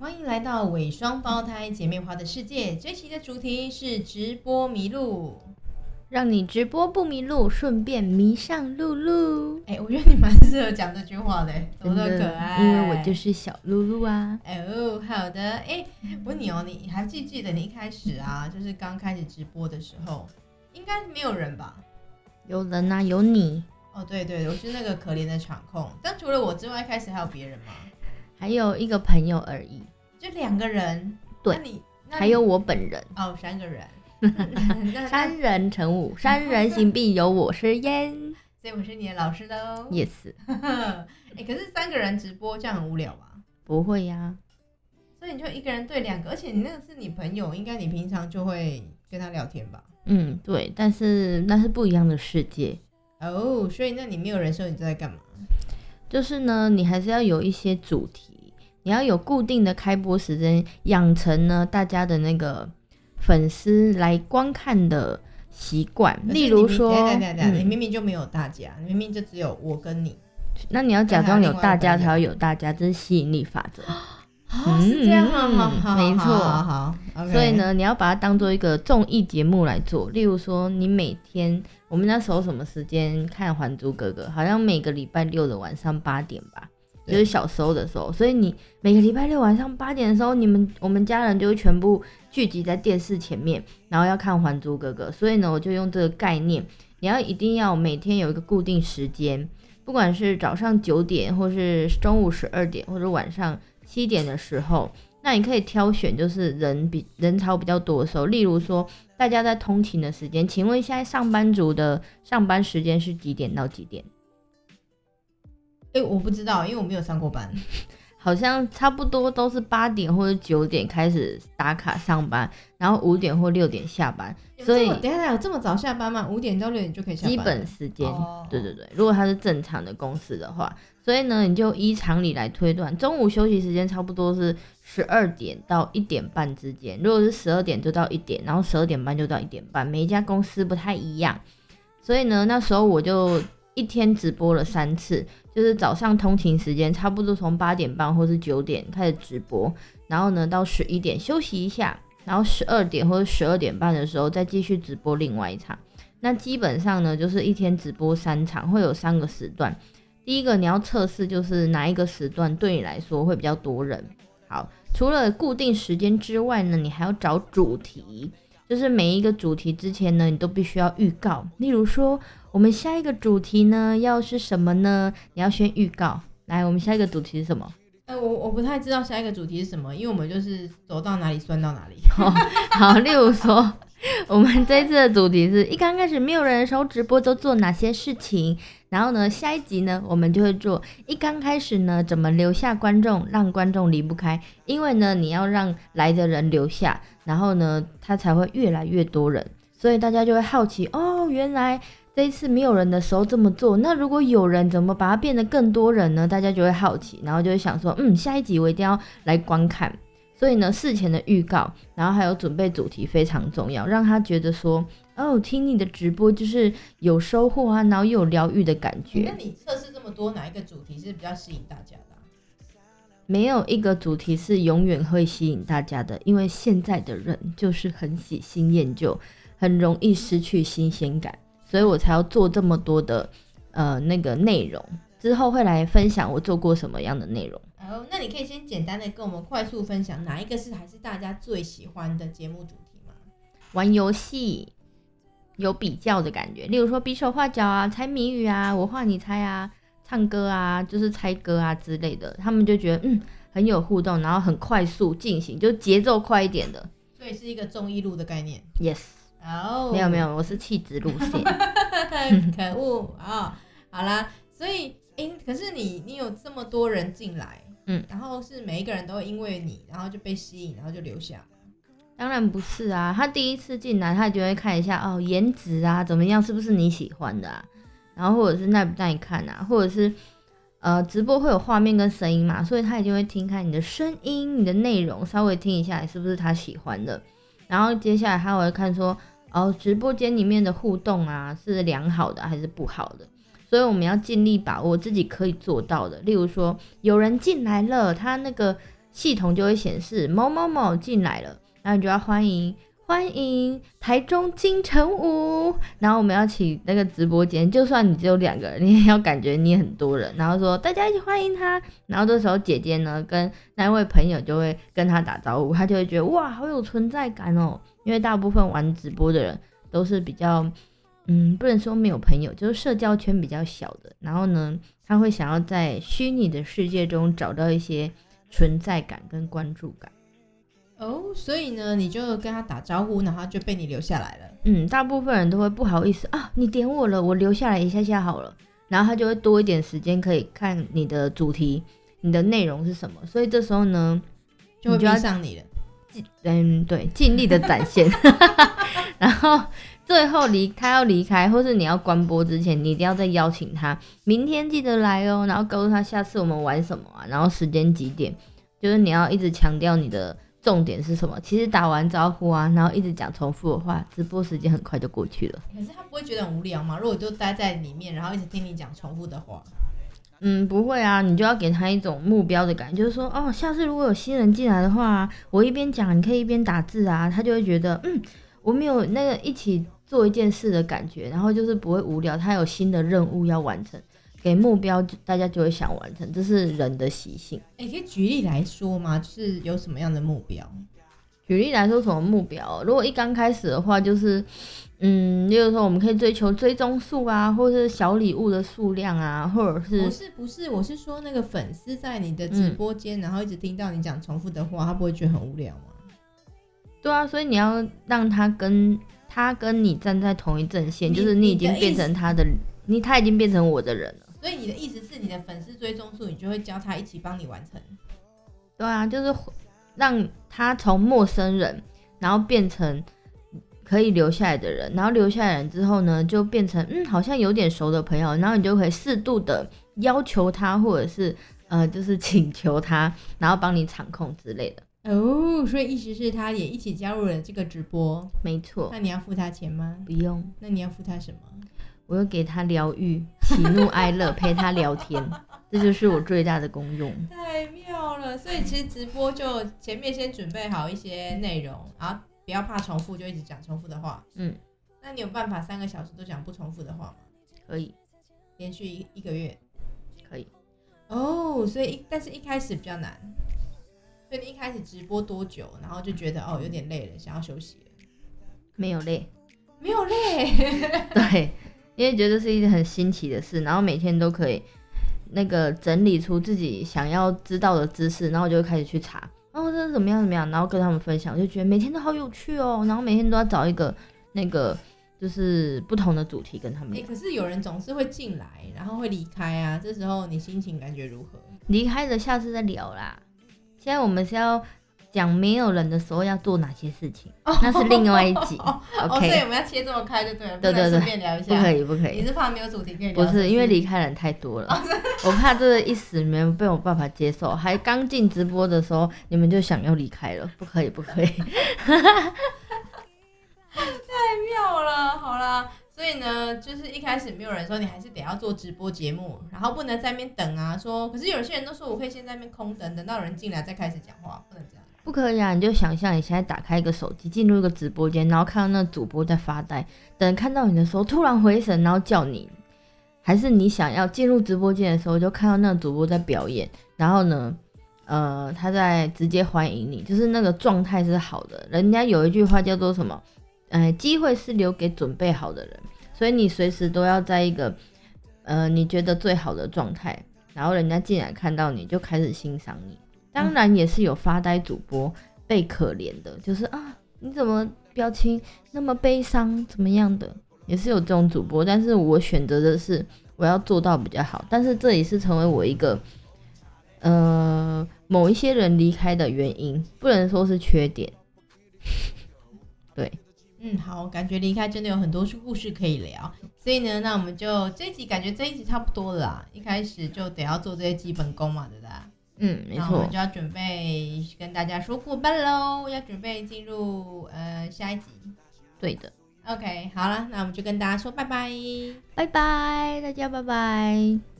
欢迎来到伪双胞胎姐妹花的世界。这期的主题是直播迷路，让你直播不迷路，顺便迷上露露。哎、我觉得你蛮适合讲这句话的，多么可爱。因为我就是小露露啊。哦，好的。哎、问你哦，你还记不记得你一开始啊，就是刚开始直播的时候，应该没有人吧？有人啊，有你，哦，对对，我是那个可怜的场控。但除了我之外，一开始还有别人吗？还有一个朋友而已，就两个人。对那你还有我本人。哦，三个人。三人成虎，三人行必有我师焉。所以我是你的老师喽。yes，哎、可是三个人直播这样很无聊吧？不会呀、所以你就一个人对两个，而且你那个是你朋友，应该你平常就会跟他聊天吧？嗯，对，但是那是不一样的世界。哦，所以那你没有人的时候，你都在干嘛？就是呢，你还是要有一些主题，你要有固定的开播时间，养成呢大家的那个粉丝来观看的习惯。例如说，你明明明就没有大家，你明明就只有我跟你那你要假装有大家才会有大家，这是吸引力法则。啊，是这样，好好好，没错所以，呢，你要把它当做一个综艺节目来做。例如说，你每天我们那时候什么时间看《还珠格格》？好像每个礼拜六的晚上八点吧，就是小时候的时候。所以你每个礼拜六晚上八点的时候，你们我们家人就会全部聚集在电视前面，然后要看《还珠格格》。所以呢，我就用这个概念，你要一定要每天有一个固定时间，不管是早上九点，或是中午十二点，或者晚上七点的时候。那你可以挑选，就是人比人潮比较多的时候，例如说大家在通勤的时间，请问现在上班族的上班时间是几点到几点？哎、我不知道，因为我没有上过班。好像差不多都是八点或者九点开始打卡上班，然后五点或六点下班，所以等下，等一下有这么早下班吗？五点到六点就可以下班？基本时间，哦对对对，如果他是正常的公司的话，所以呢，你就依常理来推断，中午休息时间差不多是十二点到一点半之间，如果是十二点就到一点，然后十二点半就到一点半，每一家公司不太一样，所以呢，那时候我就一天直播了三次，就是早上通勤时间差不多从八点半或是九点开始直播，然后呢到十一点休息一下，然后十二点或者十二点半的时候再继续直播另外一场。那基本上呢，就是一天直播三场，会有三个时段。第一个你要测试，就是哪一个时段对你来说会比较多人。好，除了固定时间之外呢，你还要找主题，就是每一个主题之前呢，你都必须要预告。例如说，我们下一个主题呢要是什么呢？你要先预告。来，我们下一个主题是什么？呃，我我不太知道下一个主题是什么，因为我们就是走到哪里算到哪里。好，例如说，我们这一次的主题是一刚开始没有人的时候，直播都做哪些事情？然后呢，下一集呢，我们就会做一刚开始呢，怎么留下观众，让观众离不开？因为呢，你要让来的人留下，然后呢，他才会越来越多人，所以大家就会好奇哦，原来。这一次没有人的时候这么做，那如果有人，怎么把它变得更多人呢？大家就会好奇，然后就会想说，嗯，下一集我一定要来观看。所以呢，事前的预告，然后还有准备主题非常重要，让他觉得说，哦，听你的直播就是有收获啊，然后又有疗愈的感觉那。你测试这么多，哪一个主题是比较吸引大家的啊、没有一个主题是永远会吸引大家的，因为现在的人就是很喜新厌旧，很容易失去新鲜感，所以我才要做这么多的呃那个内容。之后会来分享我做过什么样的内容。哦，那你可以先简单的跟我们快速分享哪一个是还是大家最喜欢的节目主题吗？玩游戏有比较的感觉，例如说比手画脚啊、猜谜语啊、我画你猜啊、唱歌啊，就是猜歌啊之类的，他们就觉得嗯很有互动，然后很快速进行，就节奏快一点的。所以是一个综艺录的概念。Yes，哦，没有没有，我是气质路线。可恶啊、好啦，所以因，可是你你有这么多人进来，嗯，然后是每一个人都因为你，然后就被吸引，然后就留下。当然不是啊，他第一次进来，他就会看一下哦，颜值啊怎么样，是不是你喜欢的啊？然后或者是耐不耐看啊，或者是呃直播会有画面跟声音嘛，所以他一定会听看你的声音、你的内容，稍微听一下是不是他喜欢的。然后接下来他会看说哦，直播间里面的互动啊是良好的还是不好的。所以我们要尽力把握自己可以做到的，例如说有人进来了，他那个系统就会显示某某某进来了，那你就要欢迎欢迎台中金城武，然后我们要起那个直播间，就算你只有两个人，你也要感觉你很多人，然后说大家一起欢迎他，然后这时候姐姐呢跟那位朋友就会跟他打招呼，他就会觉得哇好有存在感哦，因为大部分玩直播的人都是比较。嗯，不能说没有朋友，就是社交圈比较小的。然后呢，他会想要在虚拟的世界中找到一些存在感跟关注感。哦，所以呢，你就跟他打招呼，然后就被你留下来了。嗯，大部分人都会不好意思啊，你点我了，我留下来一下下好了。然后他就会多一点时间可以看你的主题，你的内容是什么。所以这时候呢，就会逼上你了。嗯，对，尽力的展现。然后。最后离他要离开，或是你要关播之前，你一定要再邀请他，明天记得来哦。然后告诉他下次我们玩什么啊，然后时间几点，就是你要一直强调你的重点是什么。其实打完招呼啊，然后一直讲重复的话，直播时间很快就过去了。可是他不会觉得很无聊吗？如果就待在里面，然后一直听你讲重复的话，嗯，不会啊，你就要给他一种目标的感觉，就是说，哦，下次如果有新人进来的话，我一边讲，你可以一边打字啊，他就会觉得，嗯，我们有那个一起。做一件事的感觉，然后就是不会无聊，他有新的任务要完成，给目标，大家就会想完成，这是人的习性。哎，可以举例来说吗？就是有什么样的目标？举例来说，什么目标？如果一刚开始的话，就是，嗯，例如说我们可以追求追踪数啊，或者是小礼物的数量啊，或者是不是不是，我是说那个粉丝在你的直播间，然后一直听到你讲重复的话，他不会觉得很无聊吗？对啊，所以你要让他跟。他跟你站在同一阵线，就是你已经变成他的，你他已经变成我的人了。所以你的意思是，你的粉丝追踪数，你就会教他一起帮你完成。对啊，就是让他从陌生人，然后变成可以留下来的人，然后留下来人之后呢，就变成嗯，好像有点熟的朋友，然后你就可以适度的要求他，或者是呃，就是请求他，然后帮你场控之类的。哦，所以意思是他也一起加入了这个直播，没错。那你要付他钱吗？不用。那你要付他什么？我又给他疗愈，喜怒 哀乐，陪他聊天，这就是我最大的功用。太妙了！所以其实直播就前面先准备好一些内容，然后不要怕重复，就一直讲重复的话。嗯。那你有办法三个小时都讲不重复的话吗？可以。连续一一个月？可以。哦，所以一但是一开始比较难。所以你一开始直播多久，然后就觉得哦有点累了，想要休息了？没有累，没有累。对，因为觉得是一件很新奇的事，然后每天都可以那个整理出自己想要知道的知识，然后就会开始去查，然后这是怎么样怎么样，然后跟他们分享，我就觉得每天都好有趣哦，然后每天都要找一个那个就是不同的主题跟他们。可是有人总是会进来，然后会离开啊，这时候你心情感觉如何？离开了，下次再聊啦。现在我们是要讲没有人的时候要做哪些事情，那是另外一集。OK，所以我们要切这么开就对了，对对对，顺便聊一下，不可以不可以。你是怕没有主题可以聊？不是，因为离开人太多了，我怕这个一时没有被我办法接受。还刚进直播的时候，你们就想要离开了，不可以不可以。太妙了，好啦。所以呢，就是一开始没有人说你还是得要做直播节目，然后不能在那边等啊。说，可是有些人都说我可以先在那边空等，等到有人进来再开始讲话，不能这样。不可以啊！你就想象你现在打开一个手机，进入一个直播间，然后看到那主播在发呆，等看到你的时候突然回神，然后叫你，还是你想要进入直播间的时候就看到那个主播在表演，然后呢，呃，他在直接欢迎你，就是那个状态是好的。人家有一句话叫做什么？呃，机会是留给准备好的人。所以你随时都要在一个，呃，你觉得最好的状态，然后人家进来看到你就开始欣赏你。当然也是有发呆主播被可怜的，就是啊，你怎么表情那么悲伤，怎么样的，也是有这种主播。但是我选择的是我要做到比较好，但是这也是成为我一个，呃，某一些人离开的原因，不能说是缺点。对。嗯，好，感觉离开真的有很多故事可以聊，所以呢，那我们就这一集感觉这一集差不多了啦，一开始就得要做这些基本功嘛，对不对？嗯，没错。我们就要准备跟大家说过半喽，要准备进入呃下一集。对的。OK，好了，那我们就跟大家说拜拜，拜拜，大家拜拜。